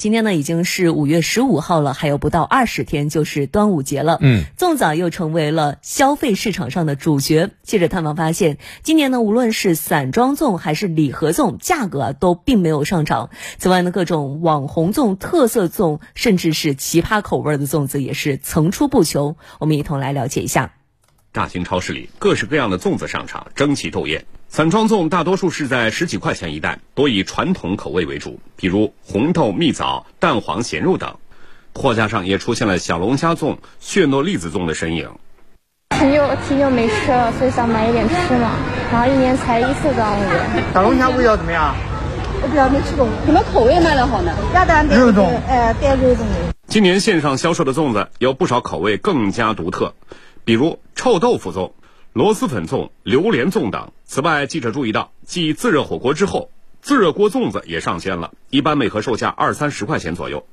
今天呢已经是五月十五号了，还有不到二十天就是端午节了。嗯，粽子又成为了消费市场上的主角。记者探访发现，今年呢无论是散装粽还是礼盒粽，价格啊都并没有上涨。此外呢，各种网红粽、特色粽，甚至是奇葩口味的粽子也是层出不穷。我们一同来了解一下。大型超市里，各式各样的粽子上场，争奇斗艳。散装粽大多数是在十几块钱一袋，多以传统口味为主，比如红豆蜜枣、蛋黄咸肉等。货架上也出现了小龙虾粽、血糯栗子粽的身影。很久挺久没吃了，所以想买一点吃嘛。然后一年才一次端午节。小龙虾味道怎么样？我比较没吃过，什么口味卖的好呢？鸭蛋肉粽，哎，带肉粽的。今年线上销售的粽子有不少口味更加独特，比如臭豆腐粽。螺蛳粉粽、榴莲粽等。此外，记者注意到，继自热火锅之后，自热锅粽子也上线了，一般每盒售价二三十块钱左右。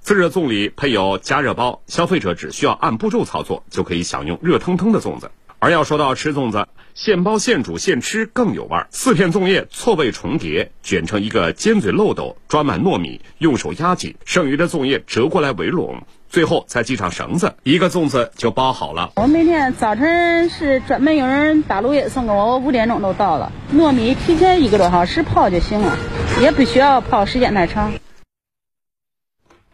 自热粽里配有加热包，消费者只需要按步骤操作，就可以享用热腾腾的粽子。而要说到吃粽子，现包现煮现吃更有味儿。四片粽叶错位重叠，卷成一个尖嘴漏斗，装满糯米，用手压紧，剩余的粽叶折过来围拢。最后再系上绳子，一个粽子就包好了。我每天早晨是专门有人打卤液送给我，我五点钟都到了。糯米提前一个多小时泡就行了，也不需要泡时间太长。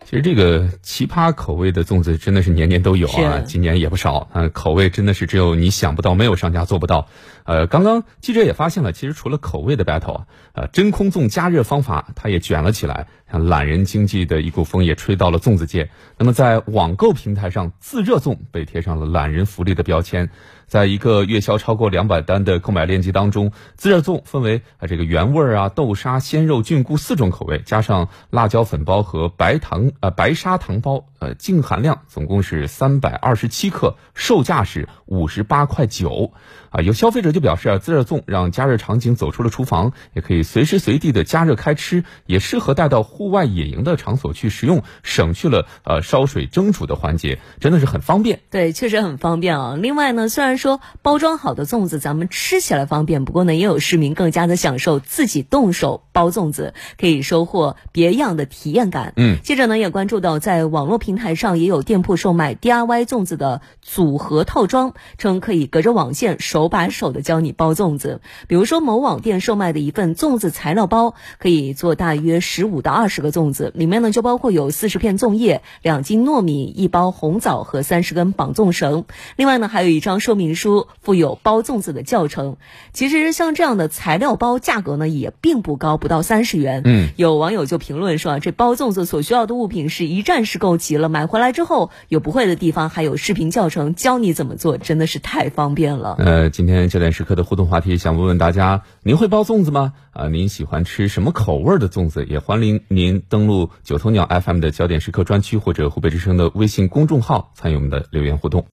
其实这个奇葩口味的粽子真的是年年都有啊，今年也不少。嗯，口味真的是只有你想不到，没有商家做不到。呃，刚刚记者也发现了，其实除了口味的 battle 啊，呃，真空粽加热方法它也卷了起来。像懒人经济的一股风也吹到了粽子界。那么在网购平台上，自热粽被贴上了懒人福利的标签。在一个月销超过两百单的购买链接当中，自热粽分为啊这个原味啊、豆沙、鲜肉、菌菇四种口味，加上辣椒粉包和白糖呃白砂糖包，呃净含量总共是三百二十七克，售价是五十八块九。啊，有消费者就表示啊，自热粽让加热场景走出了厨房，也可以随时随地的加热开吃，也适合带到户外野营的场所去食用，省去了呃烧水蒸煮的环节，真的是很方便。对，确实很方便啊。另外呢，虽然说包装好的粽子咱们吃起来方便，不过呢，也有市民更加的享受自己动手包粽子，可以收获别样的体验感。嗯，记者呢也关注到，在网络平台上也有店铺售卖 DIY 粽子的组合套装，称可以隔着网线手。把手的教你包粽子，比如说某网店售卖的一份粽子材料包，可以做大约十五到二十个粽子，里面呢就包括有四十片粽叶、两斤糯米、一包红枣和三十根绑粽绳。另外呢，还有一张说明书，附有包粽子的教程。其实像这样的材料包，价格呢也并不高，不到三十元。嗯，有网友就评论说啊，这包粽子所需要的物品是一站式购齐了，买回来之后有不会的地方，还有视频教程教你怎么做，真的是太方便了。呃。今天焦点时刻的互动话题，想问问大家，您会包粽子吗？啊，您喜欢吃什么口味的粽子？也欢迎您登录九头鸟 FM 的焦点时刻专区或者湖北之声的微信公众号，参与我们的留言互动。